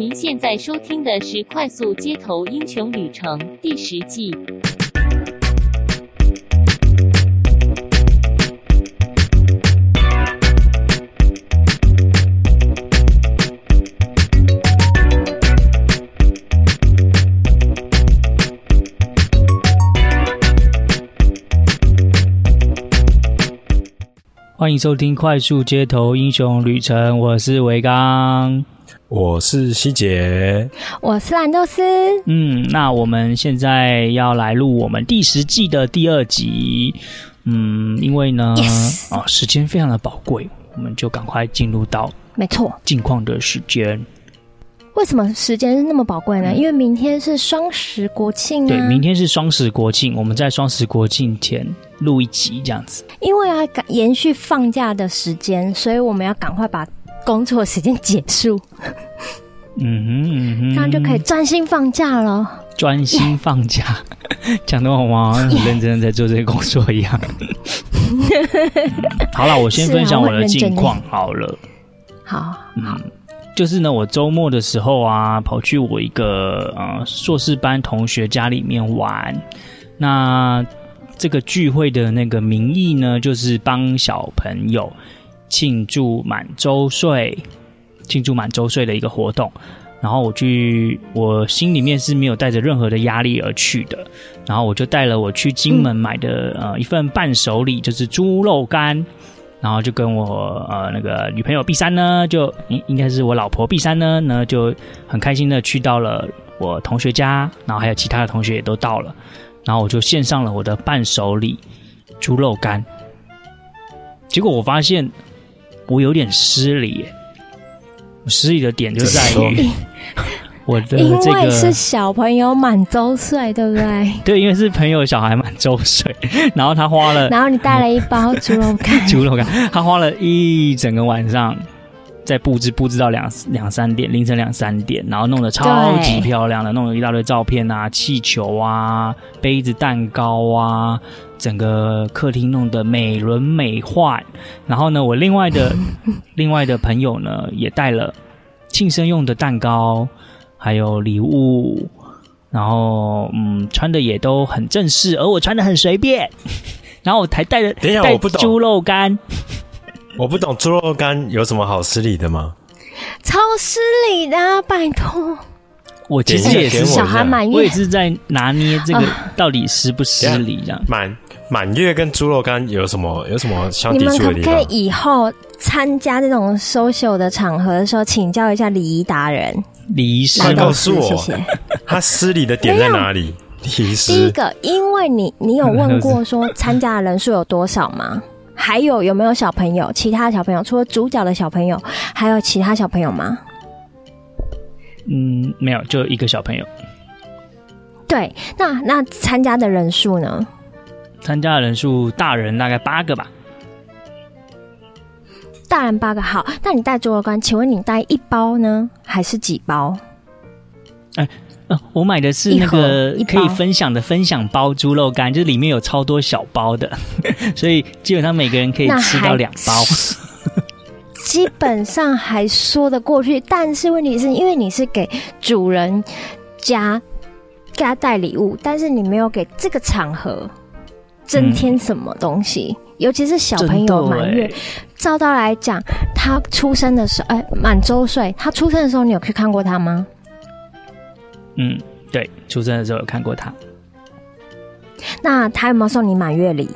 您现在收听的是《快速街头英雄旅程》第十季。欢迎收听《快速街头英雄旅程》，我是维刚，我是希杰，我是兰豆丝。嗯，那我们现在要来录我们第十季的第二集。嗯，因为呢!啊，时间非常的宝贵，我们就赶快进入到没错近况的时间。为什么时间是那么宝贵呢？嗯、因为明天是双十国庆啊！对，明天是双十国庆，我们在双十国庆前录一集这样子。因为要赶延续放假的时间，所以我们要赶快把工作时间结束。嗯哼嗯哼，这样就可以专心放假了。专心放假，讲的我好像很认真的在做这个工作一样。好了，我先分享我的近况好了。好，嗯。就是呢，我周末的时候啊，跑去我一个呃硕士班同学家里面玩。那这个聚会的那个名义呢，就是帮小朋友庆祝满周岁，庆祝满周岁的一个活动。然后我去，我心里面是没有带着任何的压力而去的。然后我就带了我去金门买的呃一份伴手礼，就是猪肉干。然后就跟我呃那个女朋友 B 三呢，就应应该是我老婆 B 三呢，呢就很开心的去到了我同学家，然后还有其他的同学也都到了，然后我就献上了我的伴手礼猪肉干。结果我发现我有点失礼，我失礼的点就在于。我的这个因为是小朋友满周岁，对不对？对，因为是朋友小孩满周岁，然后他花了，然后你带了一包猪肉干，猪肉干，他花了一整个晚上在布置，布置到两两三点，凌晨两三点，然后弄得超级漂亮的，弄了一大堆照片啊，气球啊，杯子、蛋糕啊，整个客厅弄得美轮美奂。然后呢，我另外的 另外的朋友呢，也带了庆生用的蛋糕。还有礼物，然后嗯，穿的也都很正式，而我穿的很随便。然后我还带着，等一下，我不懂猪肉干，我不懂猪肉干有什么好失礼的吗？超失礼的啊，拜托！我其实也是小孩满月，我也是在拿捏这个到底失不失礼这样。满满月跟猪肉干有什么有什么相抵触的地方？你们可不可以以后参加这种 social 的场合的时候，请教一下礼仪达人？礼仪师，他告诉我，谢谢他失礼的点在哪里？礼仪第一个，因为你你有问过说参加的人数有多少吗？还有有没有小朋友？其他小朋友除了主角的小朋友，还有其他小朋友吗？嗯，没有，就一个小朋友。对，那那参加的人数呢？参加的人数，大人大概八个吧。大人八个好，那你带猪肉干，请问你带一包呢，还是几包？哎、呃，我买的是那个可以分享的分享包猪肉干，就是里面有超多小包的，所以基本上每个人可以吃到两包。基本上还说得过去，但是问题是因为你是给主人家给他带礼物，但是你没有给这个场合增添什么东西。嗯尤其是小朋友满月，照道来讲，他出生的时候，哎、欸，满周岁，他出生的时候，你有去看过他吗？嗯，对，出生的时候有看过他。那他有没有送你满月礼？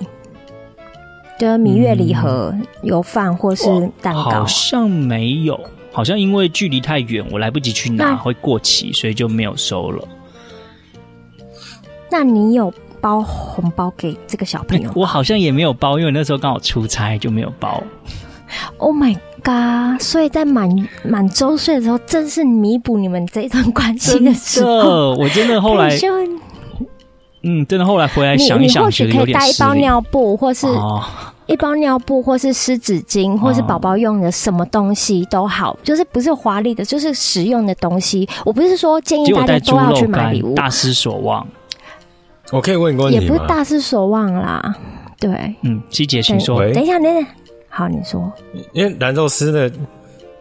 就是蜜月礼盒，有饭或是蛋糕？好像没有，好像因为距离太远，我来不及去拿，会过期，所以就没有收了。那你有？包红包给这个小朋友，我好像也没有包，因为那时候刚好出差就没有包。Oh my god！所以在满满周岁的时候，正是弥补你们这一段关系的时候。我真的后来，嗯，真的后来回来想一想，或许可以带一包尿布，或是一包尿布，或是湿纸巾，或是宝宝用的什么东西都好，就是不是华丽的，就是实用的东西。我不是说建议大家都要去买礼物，大失所望。我可以问一个问题吗？也不是大失所望啦，对，嗯，希姐请说。等一下，等等，好，你说。因为蓝肉丝的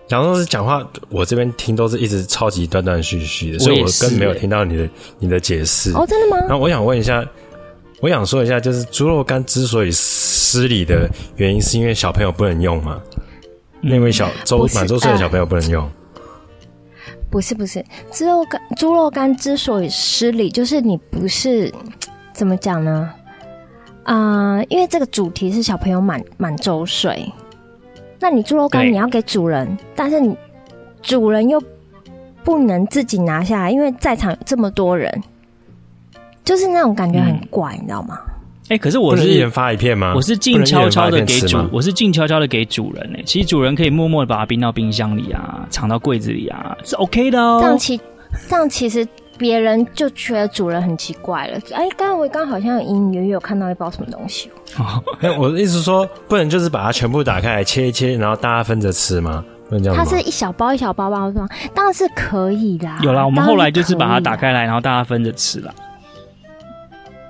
然后是讲话，我这边听都是一直超级断断续续的，所以我根本没有听到你的你的解释。哦，真的吗？然后我想问一下，我想说一下，就是猪肉干之所以失礼的原因，是因为小朋友不能用吗？嗯、那位小周满周岁的小朋友不能用？不是不是，猪肉干猪肉干之所以失礼，就是你不是怎么讲呢？啊、呃，因为这个主题是小朋友满满周岁。那你猪肉干你要给主人，但是你主人又不能自己拿下来，因为在场有这么多人，就是那种感觉很怪，嗯、你知道吗？哎、欸，可是我是一人发一片吗？我是静悄悄的给主，我是静悄悄的给主人呢、欸。其实主人可以默默的把它冰到冰箱里啊，藏到柜子里啊，是 OK 的哦。这样其这样其实别人就觉得主人很奇怪了。哎、欸，刚刚我刚好像隐隐约约有看到一包什么东西。哦，我的意思是说，不能就是把它全部打开来切一切，然后大家分着吃吗？不能这样？它是一小包一小包包装，当然是可以的。有啦，我们后来就是把它打开来，然后大家分着吃了。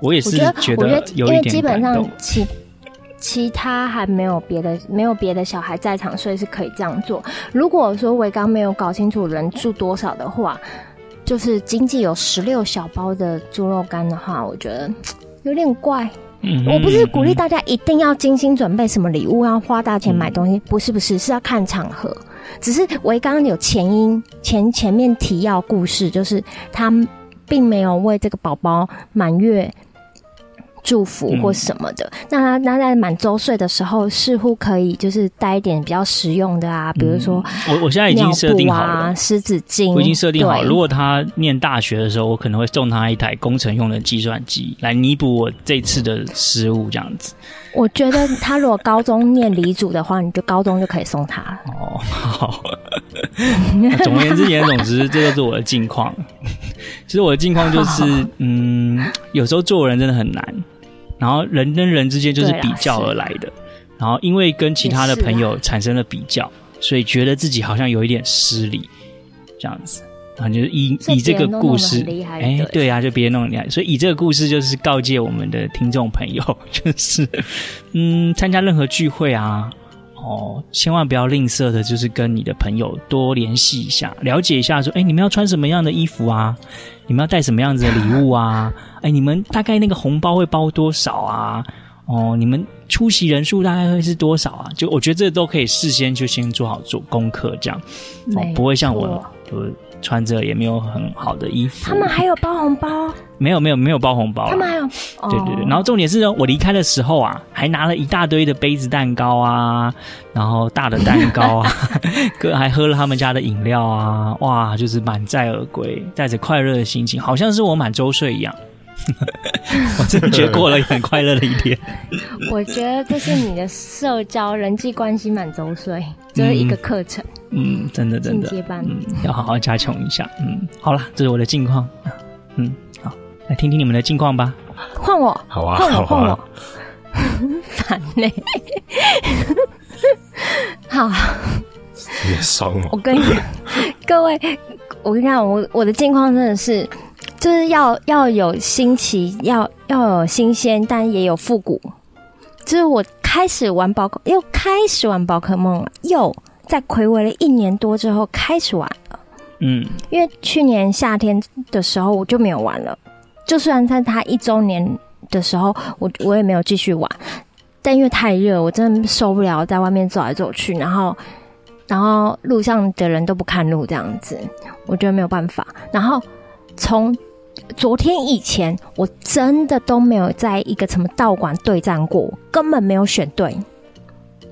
我也是觉得，我觉得，因为基本上其其他还没有别的，没有别的小孩在场，所以是可以这样做。如果说维刚没有搞清楚人数多少的话，就是经济有十六小包的猪肉干的话，我觉得有点怪。嗯，我不是鼓励大家一定要精心准备什么礼物，要花大钱买东西，不是不是，是要看场合。只是我刚刚有前因前前面提要故事，就是他并没有为这个宝宝满月。祝福或什么的，嗯、那他那在满周岁的时候，似乎可以就是带一点比较实用的啊，比如说、嗯、我我现在已经设定好了。湿纸巾，我已经设定好如果他念大学的时候，我可能会送他一台工程用的计算机，来弥补我这次的失误，这样子。我觉得他如果高中念理组的话，你就高中就可以送他。了。哦，好。总而言之，言总之，这就是我的近况。其实我的近况就是，嗯，有时候做人真的很难。然后人跟人之间就是比较而来的，然后因为跟其他的朋友产生了比较，所以觉得自己好像有一点失礼，这样子，然后就是以以这个故事，哎，对啊，就别人弄厉害，所以以这个故事就是告诫我们的听众朋友，就是嗯，参加任何聚会啊，哦，千万不要吝啬的，就是跟你的朋友多联系一下，了解一下，说，哎，你们要穿什么样的衣服啊？你们要带什么样子的礼物啊？哎，你们大概那个红包会包多少啊？哦，你们出席人数大概会是多少啊？就我觉得这都可以事先就先做好做功课，这样哦，不会像我，我穿着也没有很好的衣服。他们还有包红包？没有没有没有包红包。他们还有？对对对。然后重点是呢，我离开的时候啊，还拿了一大堆的杯子蛋糕啊，然后大的蛋糕啊，哥还喝了他们家的饮料啊，哇，就是满载而归，带着快乐的心情，好像是我满周岁一样。我真的觉得过了很快乐的一天。我觉得这是你的社交人际关系满周岁，这是一个课程。嗯，真的真的，进阶班，嗯，要好好加强一下。嗯，好了，这是我的近况。嗯，好，来听听你们的近况吧。换我，好啊，换我，换我。烦呢。好。也爽哦。我跟你讲，各位，我跟你讲，我我的近况真的是。就是要要有新奇，要要有新鲜，但也有复古。就是我开始玩宝可，又开始玩宝可梦了，又在睽违了一年多之后开始玩了。嗯，因为去年夏天的时候我就没有玩了，就算在他一周年的时候，我我也没有继续玩。但因为太热，我真的受不了在外面走来走去，然后然后路上的人都不看路这样子，我觉得没有办法。然后从昨天以前，我真的都没有在一个什么道馆对战过，根本没有选对。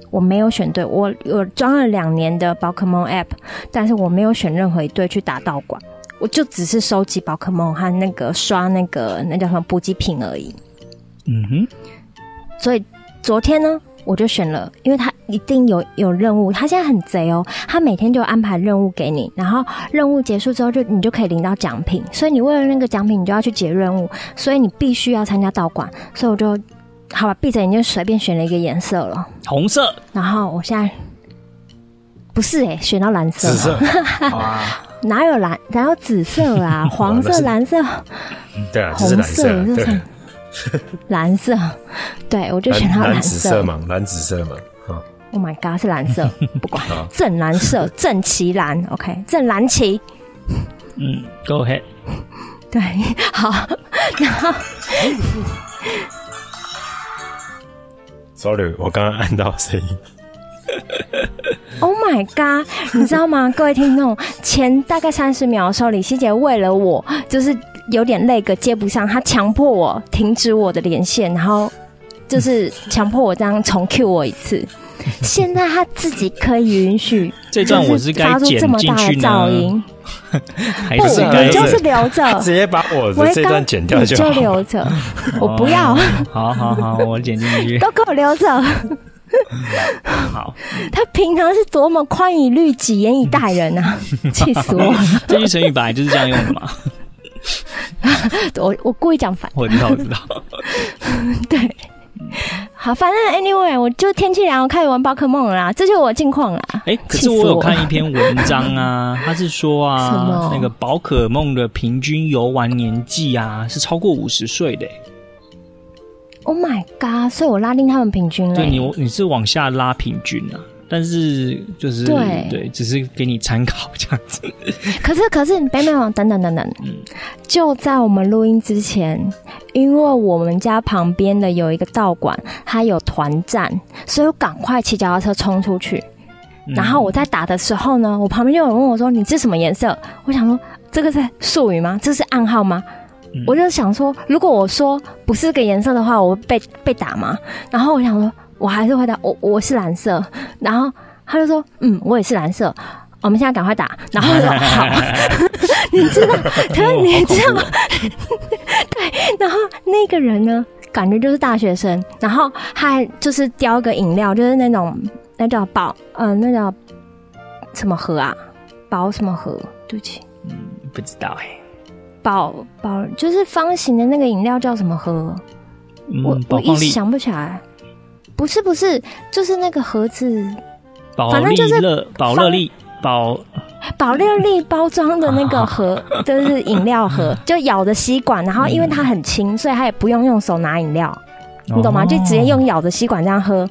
我没有选对，我我装了两年的宝可梦 App，但是我没有选任何一队去打道馆，我就只是收集宝可梦和那个刷那个那叫什么补给品而已。嗯哼，所以昨天呢，我就选了，因为他一定有有任务，他现在很贼哦，他每天就安排任务给你，然后任务结束之后就你就可以领到奖品，所以你为了那个奖品，你就要去解任务，所以你必须要参加道馆，所以我就好吧，闭着眼睛随便选了一个颜色了，红色，然后我现在不是哎、欸，选到蓝色，紫色，哪有蓝，哪有紫色啊？黄色、蓝色，对啊，红色，对。蓝色，对，我就选它蓝色。蓝紫色嘛，蓝紫色嘛，，Oh my God，是蓝色，不管，正蓝色，正旗蓝，OK，正蓝旗。嗯，Go ahead。对，好，然后，Sorry，我刚刚按到声音。Oh my God，你知道吗？各位听众，前大概三十秒的时候，李希杰为了我，就是有点那个接不上，他强迫我停止我的连线，然后就是强迫我这样重 Q 我一次。现在他自己可以允许这段我是该发出这么大的噪音，不是你就是留着，直接把我的这段剪掉就好，就留着，我不要。好好好，我剪进去，都给我留着。好，他平常是多么宽以律己，严以待人啊！气死我了！这句成语本来就是这样用的嘛。我我故意讲反，我知道，我知道。对，好，反正 anyway，我就天气凉，我开始玩宝可梦了啦，这就是我近况啦。哎、欸，可是我有看一篇文章啊，他是说啊，那个宝可梦的平均游玩年纪啊是超过五十岁的。Oh my god！所以我拉低他们平均了。对，你你是往下拉平均啊，但是就是对对，只是给你参考这样子。可是可是，没有等等等等，嗯，就在我们录音之前，因为我们家旁边的有一个道馆，它有团战，所以我赶快骑脚踏车冲出去。嗯。然后我在打的时候呢，我旁边就有人问我说：“你这什么颜色？”我想说：“这个是术语吗？这是暗号吗？”我就想说，如果我说不是个颜色的话，我会被被打吗？然后我想说，我还是回答我我是蓝色。然后他就说，嗯，我也是蓝色。我们现在赶快打。然后我说好，你知道，他说你知道吗？对。然后那个人呢，感觉就是大学生。然后他还就是叼个饮料，就是那种那叫宝，呃，那叫什么盒啊？宝什么盒？对不起，嗯，不知道哎、欸。宝宝就是方形的那个饮料叫什么盒？嗯、我我一时想不起来。不是不是，就是那个盒子，反正就是宝乐利宝宝乐利包装的那个盒，就是饮料盒，就咬着吸管，然后因为它很轻，所以它也不用用手拿饮料，你懂吗？就直接用咬着吸管这样喝。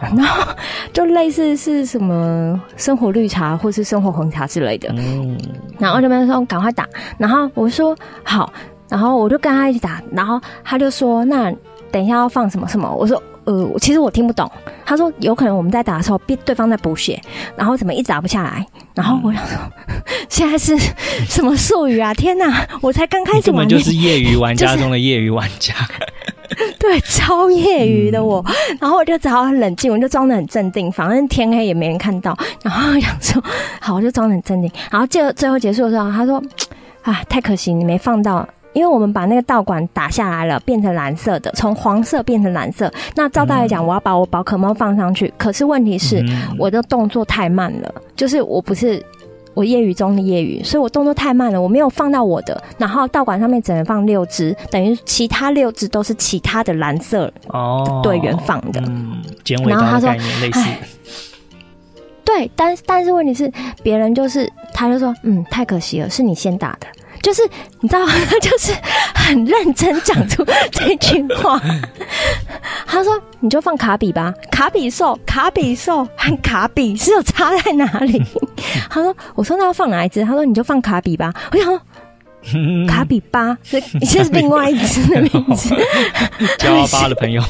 然后就类似是什么生活绿茶或是生活红茶之类的，嗯，然后这边说赶快打，然后我说好，然后我就跟他一起打，然后他就说那等一下要放什么什么，我说呃其实我听不懂，他说有可能我们在打的时候，对对方在补血，然后怎么一直打不下来，然后我想说 现在是什么术语啊？天哪，我才刚开始玩，根本就是业余玩家 中的业余玩家。对，超业余的我，嗯、然后我就只好很冷静，我就装的很镇定，反正天黑也没人看到。然后我想说，好，我就装的很镇定。然后就最后结束的时候，他说：“ 啊，太可惜，你没放到，因为我们把那个道馆打下来了，变成蓝色的，从黄色变成蓝色。那照道理讲，我要把我宝可梦放上去，可是问题是，我的动作太慢了，就是我不是。”我业余中的业余，所以我动作太慢了，我没有放到我的。然后道馆上面只能放六只，等于其他六只都是其他的蓝色哦队员放的。嗯，然后他说类似，对，但但是问题是，别人就是他就说，嗯，太可惜了，是你先打的。就是你知道，他 就是很认真讲出这句话。他说：“你就放卡比吧，卡比兽，卡比兽和卡比是有差在哪里？” 他说：“我说那要放哪一只？”他说：“你就放卡比吧。”我想说，卡比巴是是另外一只的名字，加巴的朋友。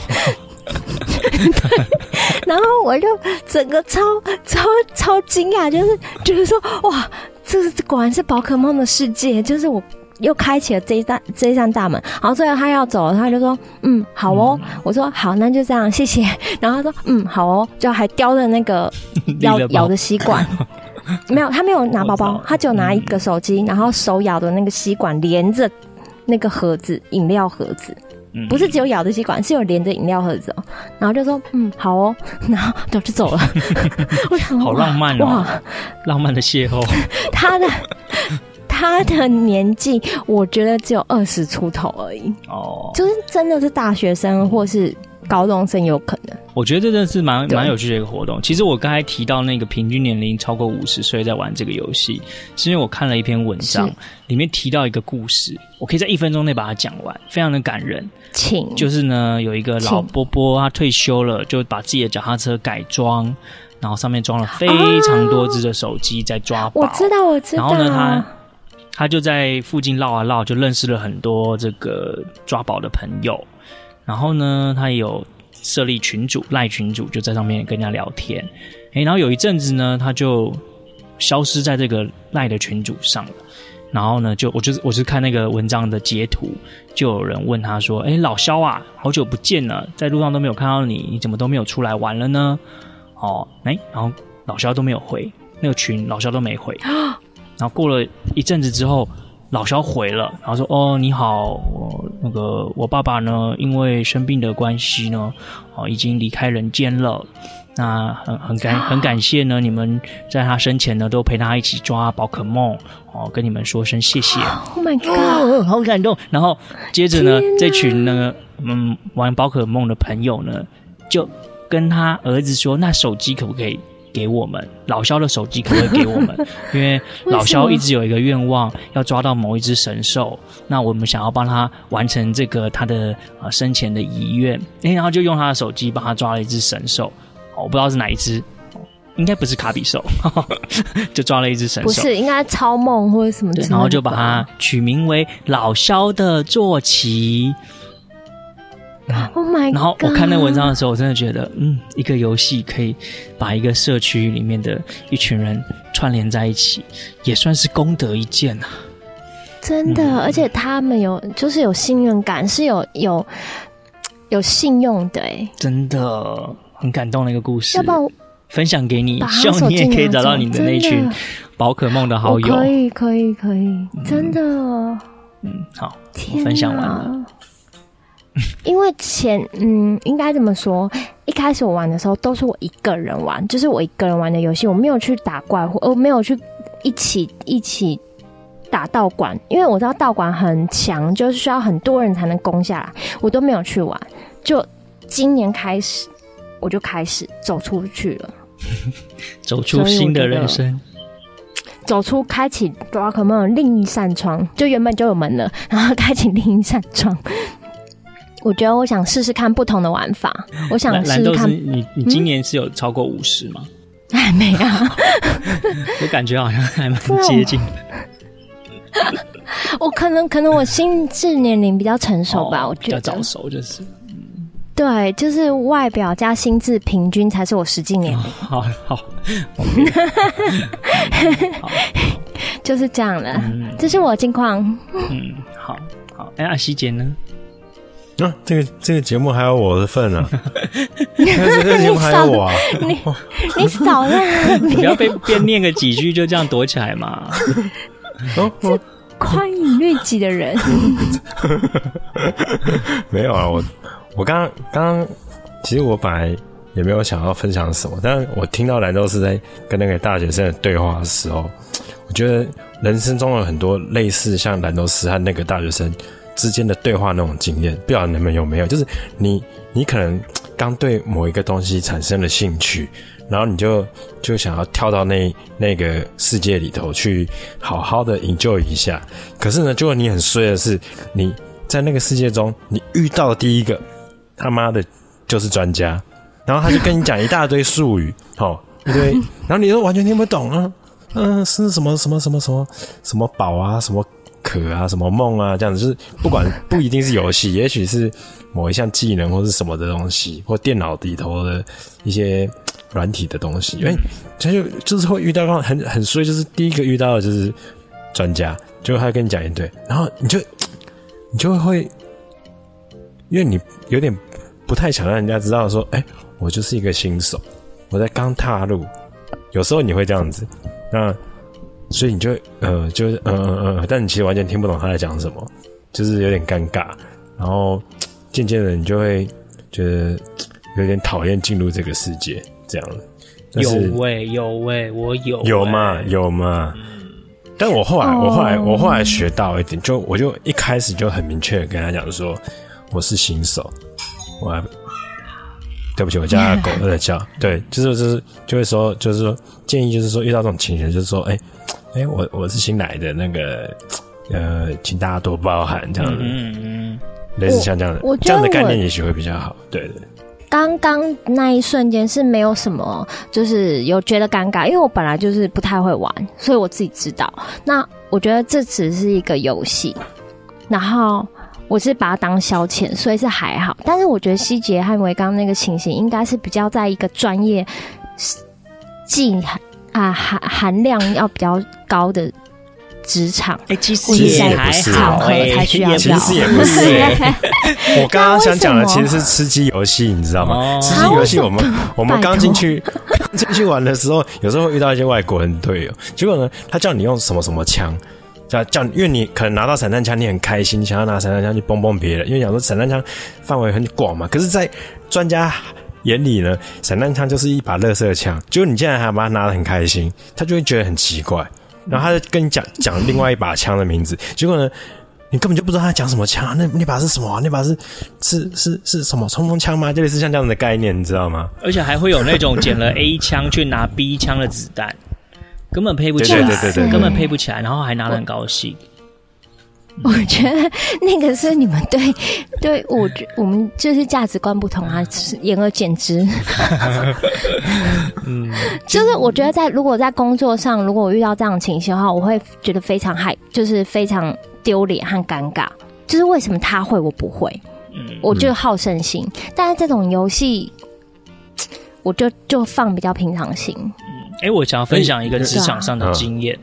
对，然后我就整个超超超惊讶，就是就是说哇。这是果然是宝可梦的世界，就是我又开启了这一扇这一扇大门。然后最后他要走了，他就说：“嗯，好哦。嗯”我说：“好，那就这样，谢谢。”然后他说：“嗯，好哦。”就还叼着那个 咬咬的吸管，没有，他没有拿包包，他就拿一个手机，然后手咬的那个吸管连着那个盒子，饮料盒子。不是只有咬的吸管，是有连着饮料盒子哦。然后就说：“嗯，好哦。”然后就就走了。我想，好浪漫哦！哇，浪漫的邂逅。他的他的年纪，我觉得只有二十出头而已。哦，就是真的是大学生，或是高中生有可能。我觉得这真的是蛮蛮有趣的一个活动。其实我刚才提到那个平均年龄超过五十岁在玩这个游戏，是因为我看了一篇文章，里面提到一个故事，我可以在一分钟内把它讲完，非常的感人。请就是呢，有一个老伯伯，他退休了，就把自己的脚踏车改装，然后上面装了非常多只的手机在抓宝。我知道，我知道。然后呢，他他就在附近绕啊绕，就认识了很多这个抓宝的朋友。然后呢，他也有设立群主，赖群主，就在上面跟人家聊天。诶，然后有一阵子呢，他就消失在这个赖的群组上了。然后呢，就我就是我是看那个文章的截图，就有人问他说：“诶，老肖啊，好久不见了，在路上都没有看到你，你怎么都没有出来玩了呢？”哦，诶，然后老肖都没有回那个群，老肖都没回。然后过了一阵子之后。老萧回了，然后说：“哦，你好，我那个我爸爸呢，因为生病的关系呢，哦，已经离开人间了。那很很感很感谢呢，你们在他生前呢，都陪他一起抓宝可梦，哦，跟你们说声谢谢。Oh my god，好感动。然后接着呢，这群那个嗯玩宝可梦的朋友呢，就跟他儿子说：那手机可不可以？”给我们老肖的手机可不可以给我们？因为老肖一直有一个愿望，要抓到某一只神兽。那我们想要帮他完成这个他的呃生前的遗愿，哎，然后就用他的手机帮他抓了一只神兽。我不知道是哪一只，应该不是卡比兽，就抓了一只神兽。不是，应该超梦或者什么的。然后就把它取名为老肖的坐骑。Oh my God！然后我看那文章的时候，我真的觉得，嗯，一个游戏可以把一个社区里面的一群人串联在一起，也算是功德一件啊。真的，嗯、而且他们有就是有信任感，是有有有信用的，哎，真的很感动的一个故事。要不然分享给你，希望你也可以找到你的那群宝可梦的好友。可以，可以，可以，真的。嗯，好，我分享完了。因为前嗯，应该这么说，一开始我玩的时候都是我一个人玩，就是我一个人玩的游戏，我没有去打怪或我没有去一起一起打道馆，因为我知道道馆很强，就是需要很多人才能攻下来，我都没有去玩。就今年开始，我就开始走出去了，走出新的人生，走出开启宝可梦另一扇窗，就原本就有门了，然后开启另一扇窗。我觉得我想试试看不同的玩法。我想试试看。你你今年是有超过五十吗？还没啊。我感觉好像还蛮接近的。我可能可能我心智年龄比较成熟吧，我觉得。比较早熟就是。对，就是外表加心智平均才是我实际年龄。好好。就是这样了。这是我近况。嗯，好好。哎，阿西姐呢？啊，这个这个节目还有我的份啊！这个节目还有我啊！你你少了，你不要被边念个几句就这样躲起来嘛！哦，这宽以律己的人，没有啊！我我刚刚刚其实我本来也没有想要分享什么，但我听到兰州是在跟那个大学生的对话的时候，我觉得人生中有很多类似像兰州师和那个大学生。之间的对话那种经验，不知道你们有没有？就是你，你可能 刚对某一个东西产生了兴趣，然后你就就想要跳到那那个世界里头去，好好的研究一下。可是呢，结果你很衰的是，你在那个世界中，你遇到第一个他妈的就是专家，然后他就跟你讲一大堆术语，哦，一堆，然后你都完全听不懂啊，嗯，是什么什么什么什么什么宝啊，什么。可啊，什么梦啊，这样子就是不管不一定是游戏，也许是某一项技能或是什么的东西，或电脑里头的一些软体的东西，因为他就就是会遇到很很衰，就是第一个遇到的就是专家，就他跟你讲一堆，然后你就你就会，因为你有点不太想让人家知道说，哎、欸，我就是一个新手，我在刚踏入，有时候你会这样子，那。所以你就呃，就是呃呃呃，但你其实完全听不懂他在讲什么，就是有点尴尬。然后渐渐的，你就会觉得有点讨厌进入这个世界，这样。有喂有喂，我有有嘛有嘛。但我后来我后来我后来学到一点，就我就一开始就很明确的跟他讲说，我是新手，我还对不起，我家的狗在叫。对，就是就是就会说，就是说建议，就是说遇到这种情形，就是说，哎、欸、哎、欸，我我是新来的，那个呃，请大家多包涵这样子。嗯嗯，类似像这样的，这样的概念也许会比较好。对对。刚刚那一瞬间是没有什么，就是有觉得尴尬，因为我本来就是不太会玩，所以我自己知道。那我觉得这只是一个游戏，然后我是把它当消遣，所以是还好。但是我觉得希杰和维刚那个情形，应该是比较在一个专业技啊含含量要比较高的。职场哎，其实也还好才需要，其实也不是。我刚刚想讲的其实是吃鸡游戏，你知道吗？吃鸡游戏，我们 我们刚进去 进去玩的时候，有时候会遇到一些外国人队友。结果呢，他叫你用什么什么枪，叫叫，因为你可能拿到散弹枪，你很开心，想要拿散弹枪去崩崩别人。因为想说散弹枪范围很广嘛。可是，在专家眼里呢，散弹枪就是一把垃圾枪。结果你竟然还把它拿得很开心，他就会觉得很奇怪。然后他就跟你讲讲另外一把枪的名字，结果呢，你根本就不知道他讲什么枪，那那把是什么啊？那把是是是是什么冲锋枪吗？就类似像这样的概念，你知道吗？而且还会有那种捡了 A 枪去拿 B 枪的子弹，根本配不起来，对对对对对，根本配不起来，然后还拿得很高兴。我觉得那个是你们对对我觉我们就是价值观不同啊，言而简之。嗯，就是我觉得在如果在工作上，如果我遇到这样的情形的话，我会觉得非常害，就是非常丢脸和尴尬。就是为什么他会我不会？嗯，我就好胜心。但是这种游戏，我就就放比较平常心。嗯，哎、欸，我想要分享一个职场上的经验。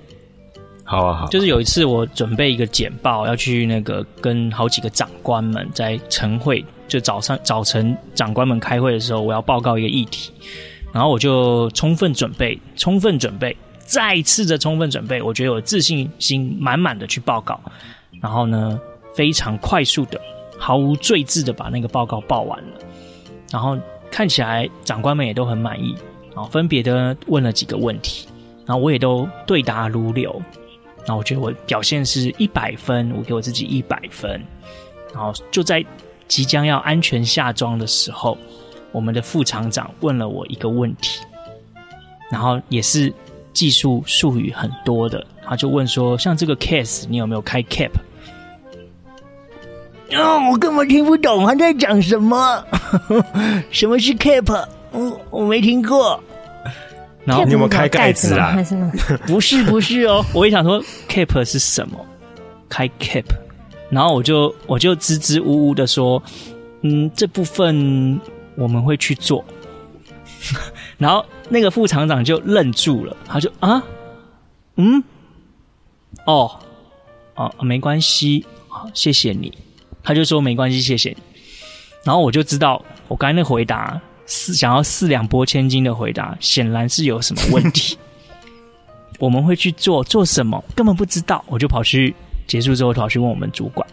好啊，好。就是有一次我准备一个简报，要去那个跟好几个长官们在晨会，就早上早晨长官们开会的时候，我要报告一个议题，然后我就充分准备，充分准备，再次的充分准备，我觉得我自信心满满的去报告，然后呢，非常快速的，毫无赘字的把那个报告报完了，然后看起来长官们也都很满意，然后分别的问了几个问题，然后我也都对答如流。那我觉得我表现是一百分，我给我自己一百分。然后就在即将要安全下装的时候，我们的副厂长问了我一个问题，然后也是技术术语很多的，他就问说：“像这个 case，你有没有开 cap？” 哦，我根本听不懂他在讲什么。什么是 cap？我我没听过。然后你有没有开盖子啊？不是不是哦，我一想说 cap 是什么？开 cap，然后我就我就支支吾吾的说，嗯，这部分我们会去做。然后那个副厂长就愣住了，他就啊，嗯，哦哦，没关系，好，谢谢你。他就说没关系，谢谢你。然后我就知道，我刚才那回答。四想要四两拨千斤的回答，显然是有什么问题。我们会去做做什么？根本不知道。我就跑去结束之后，跑去问我们主管，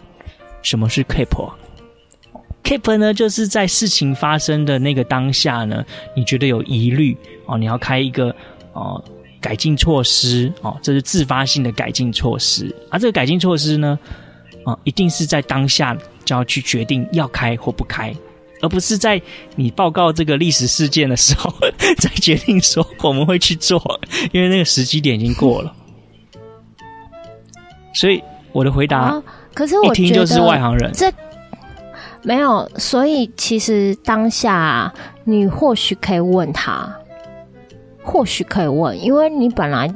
什么是 keep？keep 呢，就是在事情发生的那个当下呢，你觉得有疑虑哦，你要开一个哦改进措施哦，这是自发性的改进措施。而、啊、这个改进措施呢，啊、哦，一定是在当下就要去决定要开或不开。而不是在你报告这个历史事件的时候再决定说我们会去做，因为那个时机点已经过了。所以我的回答，啊，可是我一听就是外行人。这没有，所以其实当下你或许可以问他，或许可以问，因为你本来。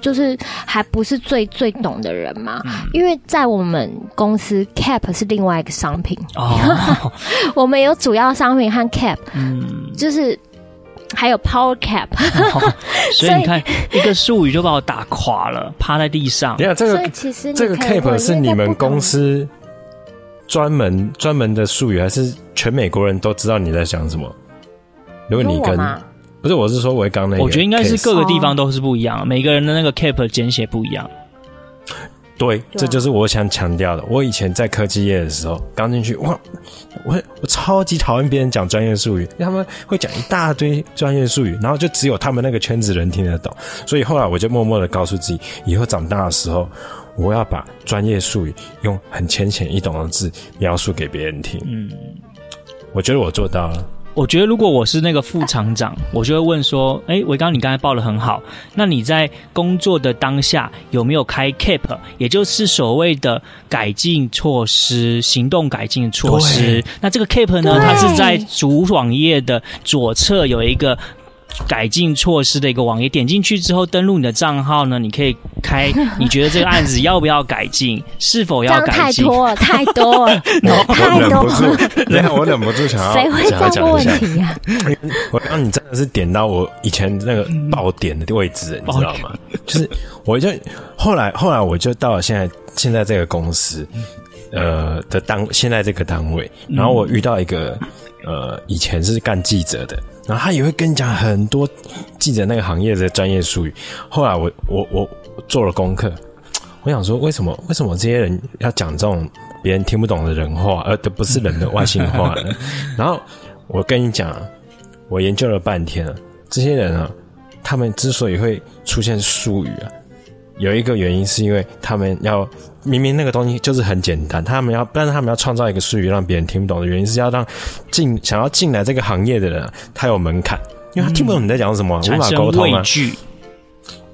就是还不是最最懂的人嘛，嗯、因为在我们公司，cap 是另外一个商品。哦，我们有主要商品和 cap，嗯，就是还有 power cap，哦。所以你看，一个术语就把我打垮了，趴在地上。你看这个，其实这个 cap 是你们公司专门专门的术语，还是全美国人都知道你在讲什么？如果你跟。不是，我是说维刚那个。我觉得应该是各个地方都是不一样，每个人的那个 cap 简写不一样。对，这就是我想强调的。我以前在科技业的时候，刚进去，哇，我我超级讨厌别人讲专业术语，因为他们会讲一大堆专业术语，然后就只有他们那个圈子人听得懂。所以后来我就默默的告诉自己，以后长大的时候，我要把专业术语用很浅显易懂的字描述给别人听。嗯，我觉得我做到了。我觉得如果我是那个副厂长，我就会问说：哎，维刚，你刚才报的很好，那你在工作的当下有没有开 CAP，也就是所谓的改进措施、行动改进措施？那这个 CAP 呢，它是在主网页的左侧有一个。改进措施的一个网页，点进去之后登录你的账号呢，你可以开，你觉得这个案子要不要改进，是否要改进？太多了，太多了，太多了。我忍不住想要，谁会这样问问题啊？我让你真的是点到我以前那个爆点的位置，你知道吗？就是我就后来后来我就到了现在现在这个公司，呃的单现在这个单位，然后我遇到一个呃以前是干记者的。然后他也会跟你讲很多记者那个行业的专业术语。后来我我我做了功课，我想说为什么为什么这些人要讲这种别人听不懂的人话，而不是人的外星话呢？然后我跟你讲，我研究了半天，这些人啊，他们之所以会出现术语啊。有一个原因是因为他们要明明那个东西就是很简单，他们要，但是他们要创造一个术语让别人听不懂的原因是要让进想要进来这个行业的人他有门槛，因为他听不懂你在讲什么，嗯、无法沟通啊。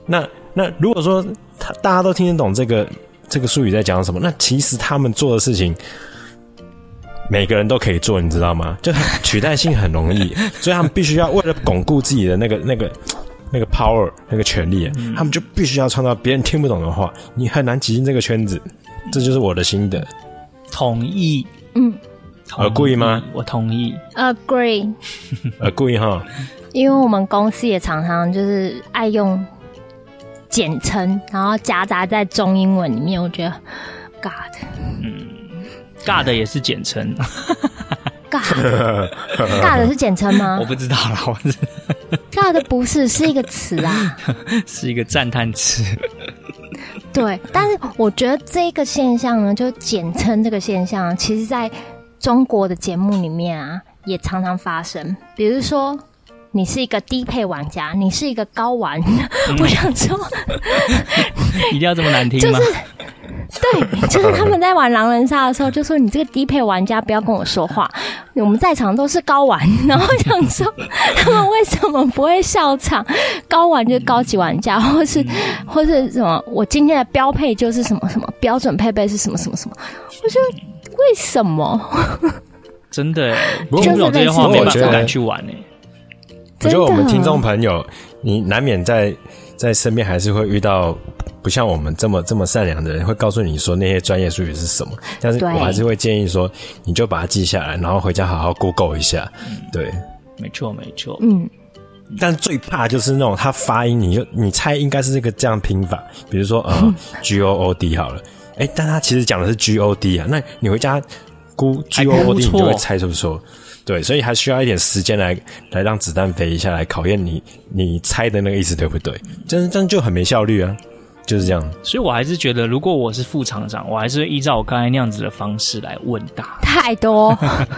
那那如果说他大家都听得懂这个这个术语在讲什么，那其实他们做的事情每个人都可以做，你知道吗？就取代性很容易，所以他们必须要为了巩固自己的那个那个。那个 power，那个权利，嗯、他们就必须要创造别人听不懂的话，你很难挤进这个圈子。这就是我的心得。同意，嗯，呃，故意吗？我同意，agree，agree 哈。因为我们公司也常常就是爱用简称，然后夹杂在中英文里面。我觉得，God，嗯，God 也是简称。God，God 是简称吗？我不知道啦，我是。尬的不是，是一个词啊，是一个赞叹词。对，但是我觉得这个现象呢，就简称这个现象，其实在中国的节目里面啊，也常常发生。比如说，你是一个低配玩家，你是一个高玩，嗯、我想说，一定要这么难听吗？就是对，就是他们在玩狼人杀的时候，就说你这个低配玩家不要跟我说话。我们在场都是高玩，然后想说他们为什么不会笑场？高玩就是高级玩家，或是或是什么？我今天的标配就是什么什么标准配备是什么什么什么？我说为什么？真的，听不懂这些话，没办法敢去玩呢。我觉得我们听众朋友，你难免在在身边还是会遇到。不像我们这么这么善良的人，会告诉你说那些专业术语是什么。但是我还是会建议说，你就把它记下来，然后回家好好 Google 一下。对，没错没错。嗯，但最怕就是那种他发音，你就你猜应该是这个这样拼法，比如说呃 G O O D 好了，哎，但他其实讲的是 G O D 啊，那你回家估 G O O D，你就会猜出错。对，所以还需要一点时间来来让子弹飞一下，来考验你你猜的那个意思对不对？这样这样就很没效率啊。就是这样，所以我还是觉得，如果我是副厂长，我还是会依照我刚才那样子的方式来问答。太多，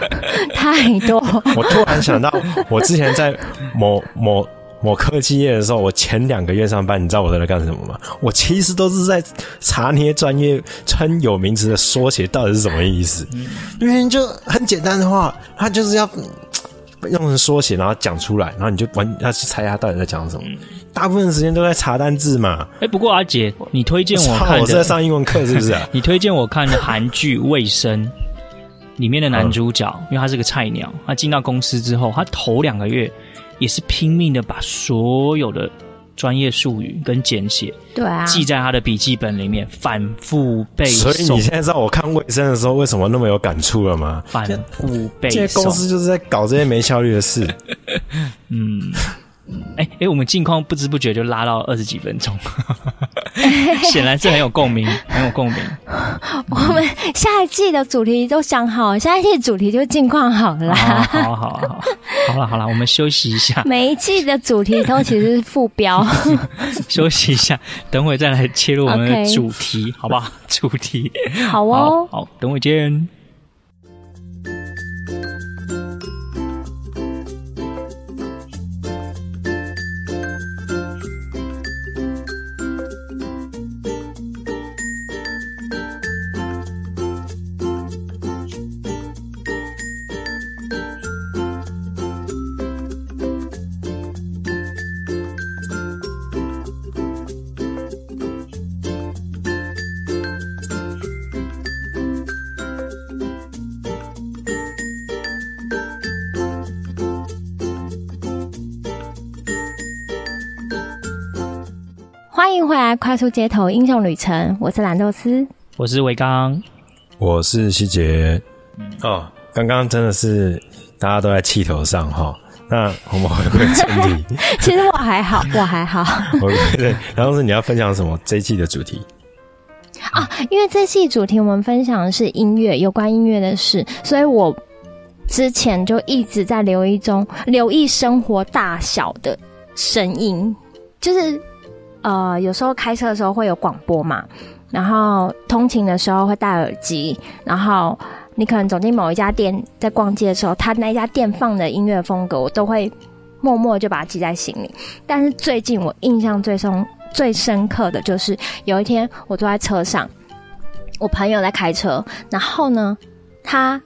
太多。我突然想到，我之前在某某某科技业的时候，我前两个月上班，你知道我在那干什么吗？我其实都是在查那些专业专有名词的缩写到底是什么意思。嗯、因为就很简单的话，他就是要用成缩写，然后讲出来，然后你就完要去猜他到底在讲什么。嗯大部分时间都在查单字嘛。哎、欸，不过阿杰，你推荐我看的，我是在上英文课是不是、啊？你推荐我看的韩剧《卫生》里面的男主角，嗯、因为他是个菜鸟，他进到公司之后，他头两个月也是拼命的把所有的专业术语跟简写，对啊，记在他的笔记本里面，反复背诵。所以你现在知道我看《卫生》的时候为什么那么有感触了吗？反复背诵，这些公司就是在搞这些没效率的事。嗯。哎哎、我们近况不知不觉就拉到二十几分钟，显然是很有共鸣，很有共鸣。我们下一季的主题都想好，下一季的主题就近况好了。好好好好，好了好了，我们休息一下。每一季的主题都其实是副标。休息一下，等会再来切入我们的主题.好不好？主题好哦，好，好，等会见。快速街头英雄旅程。我是蓝豆丝，我是维刚，我是希杰。哦，刚刚真的是大家都在气头上哈。那我们回归正题。其实我还好，我还好。对，然后是你要分享什么这一季的主题？啊，因为这期主题我们分享的是音乐，有关音乐的事，所以我之前就一直在留意中留意生活大小的声音，就是。呃，有时候开车的时候会有广播嘛，然后通勤的时候会戴耳机，然后你可能走进某一家店，在逛街的时候，他那家店放的音乐风格，我都会默默就把它记在心里。但是最近我印象最深、最深刻的就是有一天我坐在车上，我朋友在开车，然后呢，他。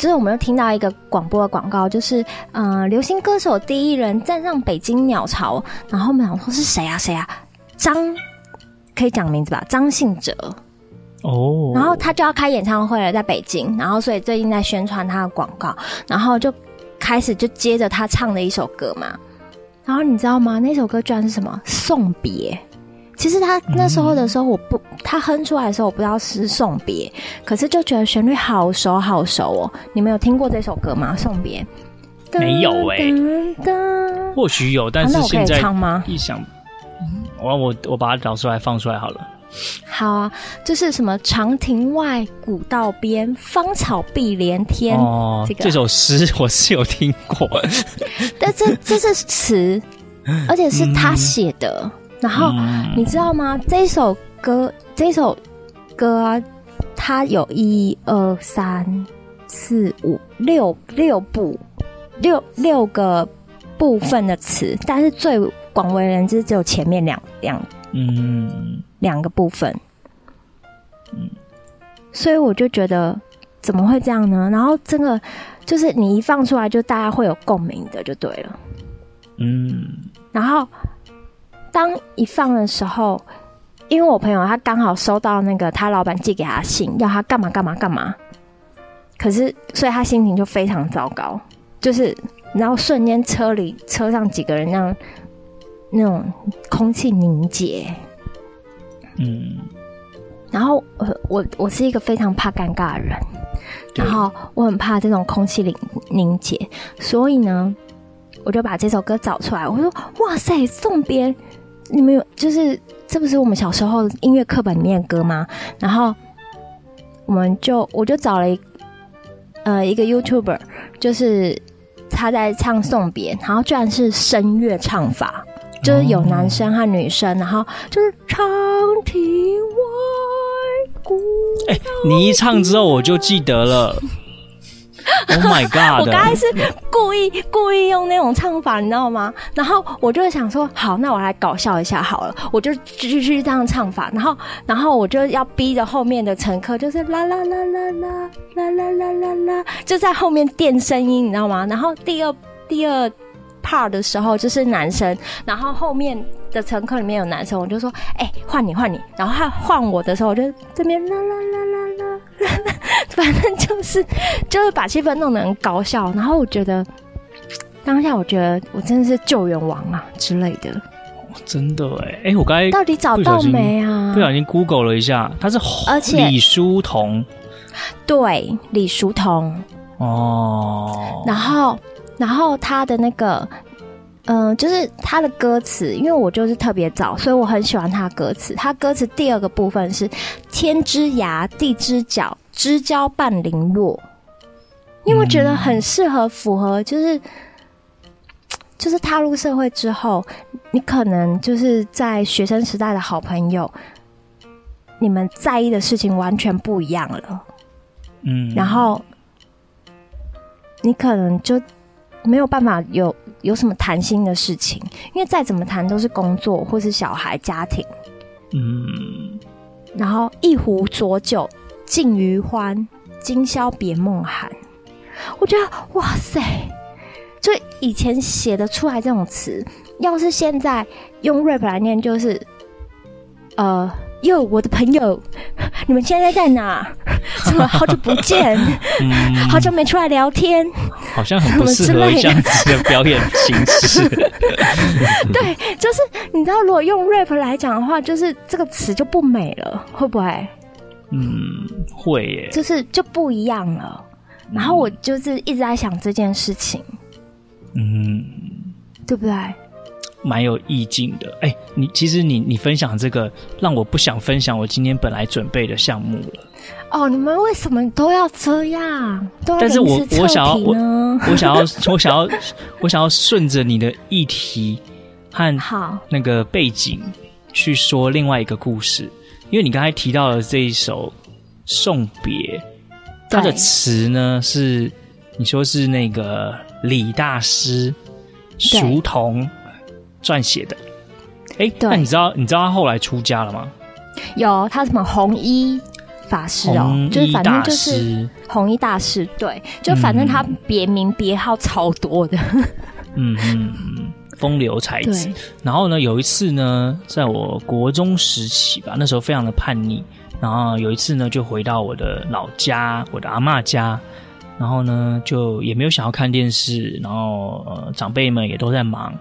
就是我们又听到一个广播的广告，就是呃，流行歌手第一人站上北京鸟巢，然后我们想说是谁啊谁啊？张可以讲名字吧？张信哲哦，oh. 然后他就要开演唱会了，在北京，然后所以最近在宣传他的广告，然后就开始就接着他唱的一首歌嘛，然后你知道吗？那首歌居然是什么？送别。其实他那时候的时候，我不，他哼出来的时候，我不知道是送别，可是就觉得旋律好熟好熟哦。你们有听过这首歌吗？送别？没有哎、欸，或许有，但是现在一想，啊、我我我把它找出来放出来好了。好啊，就是什么长亭外，古道边，芳草碧连天。哦，这个这首诗我是有听过，但这这是词，而且是他写的。嗯然后、嗯、你知道吗？这首歌，这首歌啊，它有一二三四五六六部六六个部分的词，但是最广为人知只有前面两两嗯两个部分。嗯，所以我就觉得怎么会这样呢？然后真的就是你一放出来，就大家会有共鸣的，就对了。嗯，然后。当一放的时候，因为我朋友他刚好收到那个他老板寄给他信，要他干嘛干嘛干嘛，可是所以他心情就非常糟糕，就是然后瞬间车里车上几个人那样那种空气凝结，嗯，然后我我我是一个非常怕尴尬的人，然后我很怕这种空气凝凝结，所以呢，我就把这首歌找出来，我说哇塞，送别。你们有就是这不是我们小时候音乐课本里面歌吗？然后我们就我就找了一呃一个 YouTuber，就是他在唱送别，然后居然是声乐唱法，就是有男生和女生，然后就是长亭外古。哎、你一唱之后我就记得了。Oh my god！我刚才是故意故意用那种唱法，你知道吗？然后我就想说，好，那我来搞笑一下好了，我就继续这样唱法，然后然后我就要逼着后面的乘客，就是啦啦啦啦啦啦啦啦啦啦，就在后面垫声音，你知道吗？然后第二第二 part 的时候就是男生，然后后面的乘客里面有男生，我就说，哎、换你换你，然后他换我的时候，我就这边啦啦啦啦啦。反正就是，就是把气氛弄得很搞笑，然后我觉得当下，我觉得我真的是救援王啊之类的。真的哎，哎、欸，我刚才到底找到没啊？不小心 Google 了一下，他是而且李书同，对，李书同哦。然后，然后他的那个。嗯、呃，就是他的歌词，因为我就是特别早，所以我很喜欢他的歌词。他歌词第二个部分是“天之涯，地之角，知交半零落”，因为我觉得很适合符合，就是就是踏入社会之后，你可能就是在学生时代的好朋友，你们在意的事情完全不一样了。嗯，然后你可能就没有办法有。有什么谈心的事情？因为再怎么谈都是工作或是小孩、家庭。嗯。然后一壶浊酒尽余欢，今宵别梦寒。我觉得哇塞，就以前写得出来这种词，要是现在用 rap 来念，就是呃，哟，我的朋友，你们现在在哪？怎么好久不见，嗯，好久没出来聊天，好像很不适合这样子的表演形式。对，就是你知道，如果用 rap 来讲的话，就是这个词就不美了，会不会？嗯，会耶，就是就不一样了。然后我就是一直在想这件事情，嗯，对不对？蛮有意境的。哎，你其实你你分享这个，让我不想分享我今天本来准备的项目了。哦，你们为什么都要这样？都但是我我想要我我想要 我想要我想要顺着你的议题和好那个背景去说另外一个故事，因为你刚才提到了这一首送别，它的词呢是你说是那个李大师熟童撰写的。哎，那你知道你知道他后来出家了吗？有，他什么红衣法师哦，就是反正就是红衣大师，对，就反正他别名别号超多的，嗯嗯嗯，风流才子。然后呢，有一次呢，在我国中时期吧，那时候非常的叛逆，然后有一次呢，就回到我的老家，我的阿妈家，然后呢，就也没有想要看电视，然后呃，长辈们也都在忙，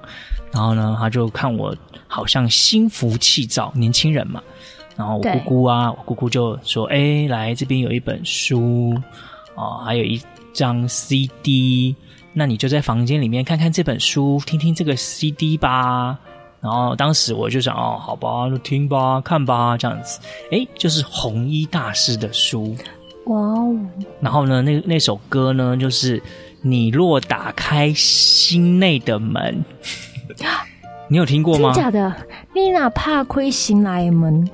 然后呢，他就看我好像心浮气躁，年轻人嘛。然后我姑姑啊，我姑姑就说：“哎，来这边有一本书哦，还有一张 CD，那你就在房间里面看看这本书，听听这个 CD 吧。”然后当时我就想：“哦，好吧，就听吧，看吧，这样子。”哎，就是红衣大师的书，哇哦！然后呢，那那首歌呢，就是“你若打开心内的门”，你有听过吗？真假的？你哪怕亏心来的门？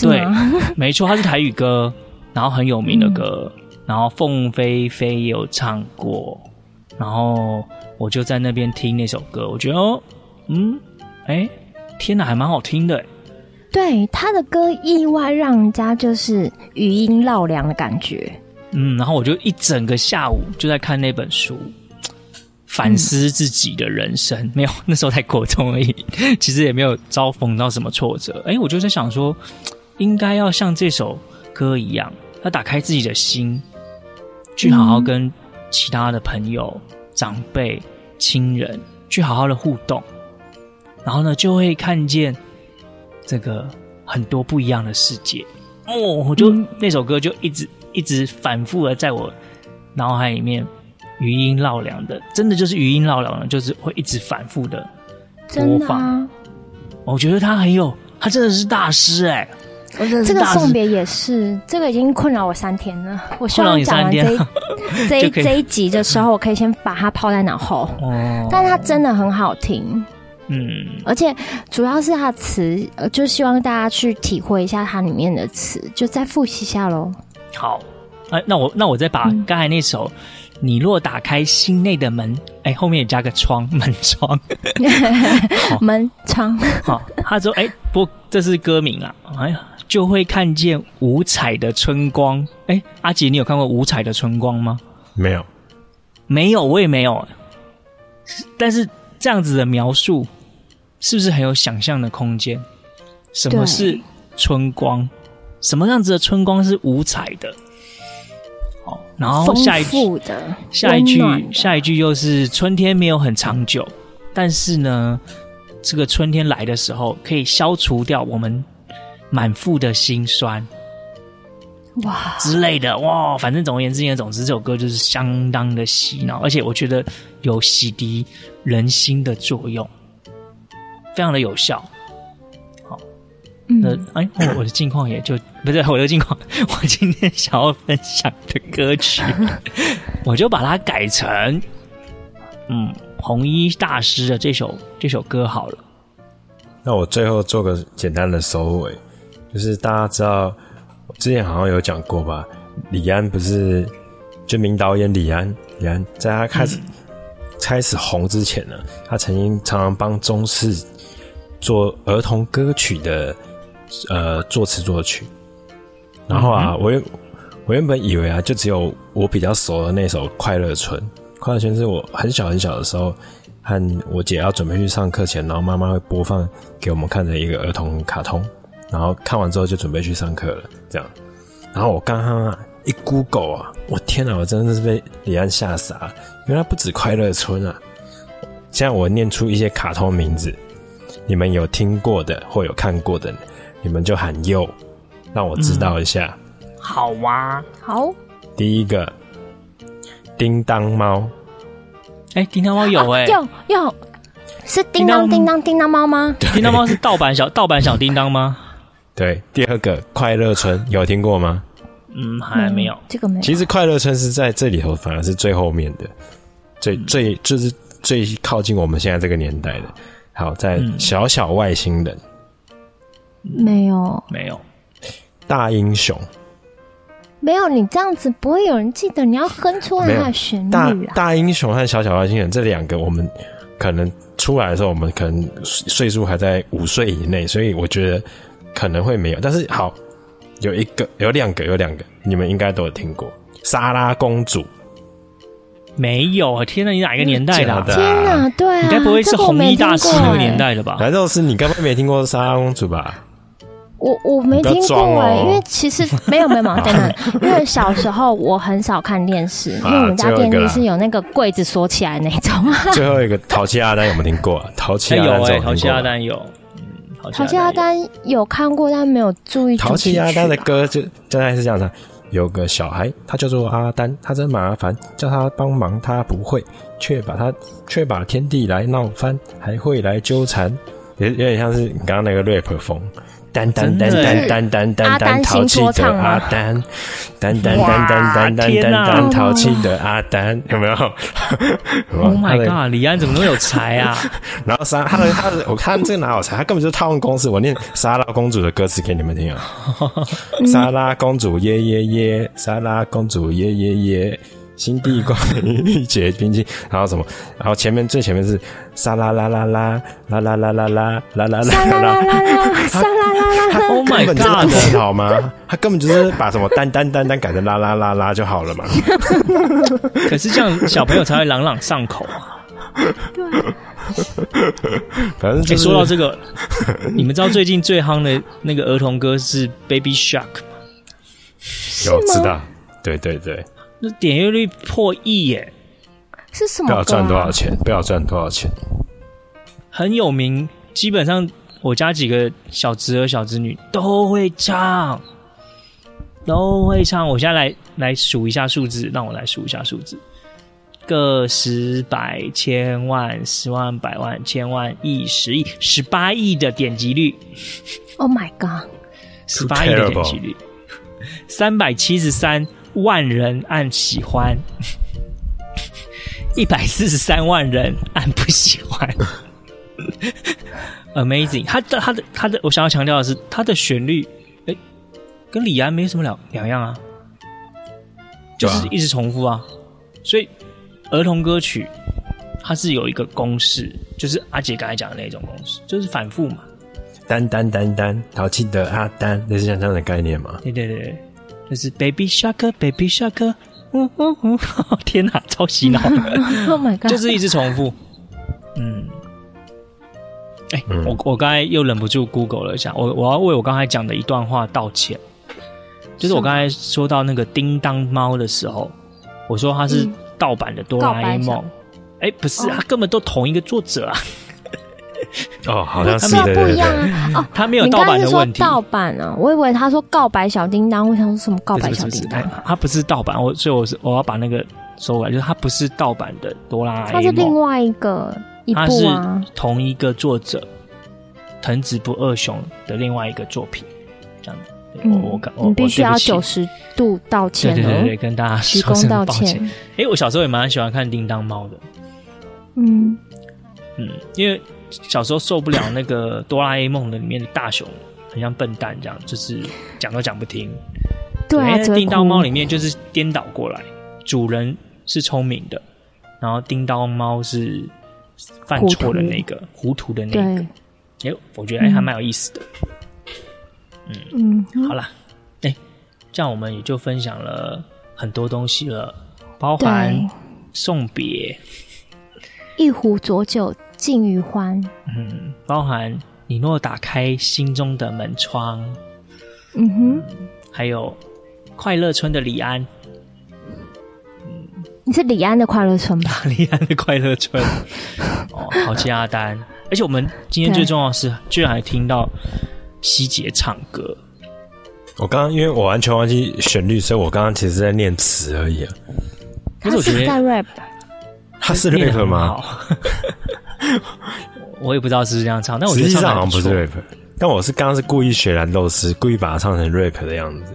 对，没错，它是台语歌，然后很有名的歌，嗯、然后凤飞飞有唱过，然后我就在那边听那首歌，我觉得哦，嗯，哎，天哪，还蛮好听的。对，他的歌意外让人家就是余音绕梁的感觉。嗯，然后我就一整个下午就在看那本书，反思自己的人生。嗯、没有，那时候才国中而已，其实也没有遭逢到什么挫折。哎，我就在想说。应该要像这首歌一样，要打开自己的心，去好好跟其他的朋友、嗯、长辈、亲人去好好的互动，然后呢，就会看见这个很多不一样的世界。哦，我就、嗯、那首歌就一直一直反复的在我脑海里面余音绕梁的，真的就是余音绕梁的，就是会一直反复的播放。啊、我觉得他很有，他真的是大师哎、欸。这个送别也是，这个已经困扰我三天了。我希望讲完这一 这一 这一集的时候，我可以先把它抛在脑后。哦，但是它真的很好听，嗯，而且主要是它的词，呃，就希望大家去体会一下它里面的词，就再复习一下喽。好，哎，那我那我再把刚才那首《你若打开心内的门》，哎，后面也加个窗 门窗，门窗。好，他说，哎，不，这是歌名啊，哎呀。就会看见五彩的春光。哎，阿杰，你有看过五彩的春光吗？没有，没有，我也没有。但是这样子的描述，是不是很有想象的空间？什么是春光？什么样子的春光是五彩的？好，然后下一句，下一句，下一句又是春天没有很长久，但是呢，这个春天来的时候，可以消除掉我们。满腹的心酸，哇之类的哇，反正总而言之，总之这首歌就是相当的洗脑，而且我觉得有洗涤人心的作用，非常的有效。好，那哎、我的近况也就不是我的近况，我今天想要分享的歌曲，我就把它改成嗯，红衣大师的这首这首歌好了。那我最后做个简单的收尾。就是大家知道，我之前好像有讲过吧？李安不是就名导演李安，李安在他开始、嗯、开始红之前呢，他曾经常常帮中视做儿童歌曲的呃作词作曲。然后啊，嗯、我我原本以为啊，就只有我比较熟的那首《快乐村》，《快乐村》是我很小很小的时候和我姐要准备去上课前，然后妈妈会播放给我们看的一个儿童卡通。然后看完之后就准备去上课了，这样。然后我刚刚啊一 Google 啊，我天哪，我真的是被李安吓傻了。原来不止快乐村啊！现在我念出一些卡通名字，你们有听过的或有看过的，你们就喊又，让我知道一下。嗯、好哇、啊，好。第一个，叮当猫。哎、欸，叮当猫有哎、欸，有有，是叮当叮当叮当猫吗？叮当猫是盗版小 盗版小叮当吗？对，第二个快乐村有听过吗？嗯，还没有，这个没有。其实快乐村是在这里头，反而是最后面的，最最就是最靠近我们现在这个年代的。好，在小小外星人，没有，没有，大英雄，没有。你这样子不会有人记得，你要哼出来它的旋律啊。大大英雄和小小外星人这两个，我们可能出来的时候，我们可能岁数还在五岁以内，所以我觉得。可能会没有，但是好，有一个，有两个，有两个，你们应该都有听过。莎拉公主没有？天哪，你哪一个年代的？啊？天哪，对啊，你该不会是红衣大师那个年代的吧？难道是你该不会没听过莎拉公主吧？我我没听过哎，哦，因为其实 没有没有，等等，因为小时候我很少看电视，因为我们家电视是有那个柜子锁起来那种。最后一个淘气阿丹有没有听过？淘气阿丹有，淘气阿丹有。淘气阿丹有看过，但没有注意。淘气阿丹的歌就大概是这样的：有个小孩，他叫做阿丹，他真麻烦，叫他帮忙他不会，却把他却把天地来闹翻，还会来纠缠，有有点像是你刚刚那个 rap 风。丹丹丹丹丹丹丹丹淘气的阿丹，丹丹丹丹丹丹丹丹淘气的阿丹，有没有？Oh my god！李安怎么那么有才啊？然后莎，他的他的，我看这个哪有才？他根本就是套用公式。我念莎拉公主的歌词给你们听啊！莎拉公主耶耶耶，莎拉公主耶耶耶。新地瓜玉洁冰淇淋，然后什么？然后前面最前面是沙啦啦啦啦啦啦啦啦啦啦啦啦啦啦啦，沙啦啦啦，Oh my God，好吗？他根本就是把什么单单单单改成啦啦啦啦就好了嘛。可是这样小朋友才会朗朗上口啊。对。反正就说到这个，你们知道最近最夯的那个儿童歌是 Baby Shark 吗？有知道？对对对。那点阅率破亿耶！是什么？不要赚多少钱？不要赚多少钱？很有名，基本上我家几个小侄儿、小侄女都会唱，都会唱。我现在来来数一下数字，让我来数一下数字：个十百千万十万百万千万亿十亿十八亿的点击率！Oh my god！十八亿的点击率，三百七十三。万人按喜欢，一百四十三万人按不喜欢，Amazing！他的他的他的，我想要强调的是，他的旋律，哎，跟李安没什么两两样啊，就是一直重复啊。所以儿童歌曲它是有一个公式，就是阿姐刚才讲的那种公式，就是反复嘛。丹丹丹丹，淘气的阿丹，类似像这样的概念嘛？对对对。就是 Baby Shark，Baby Shark，嗯嗯嗯，天哪，超洗脑！Oh my god，就是一直重复。嗯，哎、欸嗯，我我刚才又忍不住 Google 了一下，我我要为我刚才讲的一段话道歉。就是我刚才说到那个叮当猫的时候，我说它是盗版的哆啦 A 梦。哎、欸，不是，它根本都同一个作者啊。哦，好像是不一样啊！哦，他没有盗版的问题。盗版啊，我以为他说告白小叮当，我想说什么告白小叮当？他不是盗版，我所以我是我要把那个收回来，就是他不是盗版的哆啦 A 梦，他是另外一个一部啊，是同一个作者藤子不二雄的另外一个作品，这样子。嗯、我我你必须要九十度道歉，对对对，对，跟大家鞠躬道歉。哎、欸，我小时候也蛮喜欢看叮当猫的，嗯嗯，因为。小时候受不了那个哆啦 A 梦的里面的大雄，很像笨蛋这样，就是讲都讲不听。对啊，叮当猫里面就是颠倒过来，主人是聪明的，然后叮当猫是犯错的那个糊涂，的那个。哎，我觉得哎还蛮有意思的。嗯嗯，好了，哎，这样我们也就分享了很多东西了，包含送别，一壶浊酒。尽与欢，嗯，包含你若打开心中的门窗，嗯哼，还有快乐村的李安，你是李安的快乐村吧？李安的快乐村。哦，淘气阿丹，而且我们今天最重要的是，居然还听到希杰唱歌。我刚刚因为我完全忘记旋律，所以我刚刚其实在念词而已啊。可是我觉得他是在 rap，他是 rap 吗？我也不知道是不是这样唱，但我觉得实际上好像不是 rap。但我是刚刚是故意学蓝豆丝，故意把它唱成 rap 的样子。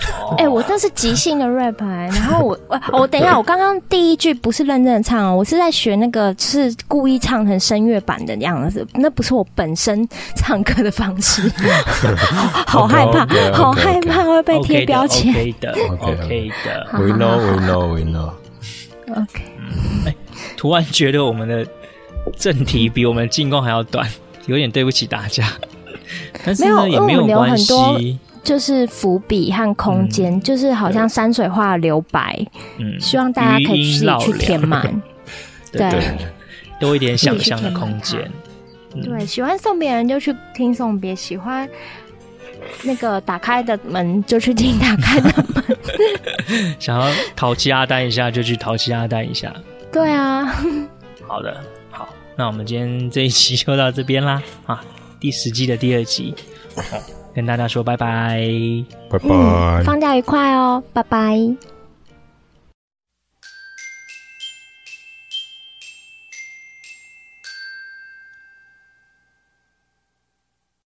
哎、欸，我这是即兴的 rap，、欸、然后我我我等一下，我刚刚第一句不是认真的唱哦，我是在学那个，是故意唱成声乐版的样子，那不是我本身唱歌的方式，好害怕，好害怕会被贴标签。OK 的，OK 的，We know，We know，We know。OK，哎，突然觉得我们的正题比我们进攻还要短，有点对不起大家。但是呢，也没有关系。就是伏笔和空间，嗯，就是好像山水画留白，嗯，希望大家可以自己去填满，对，多一点想象的空间。对，喜欢送别人就去听送别，喜欢那个打开的门就去听打开的门，想要淘气阿丹一下就去淘气阿丹一下。对啊，好的，好，那我们今天这一期就到这边啦，啊，第十季的第二集。跟大家说拜拜，拜拜，嗯，放假愉快哦，拜拜。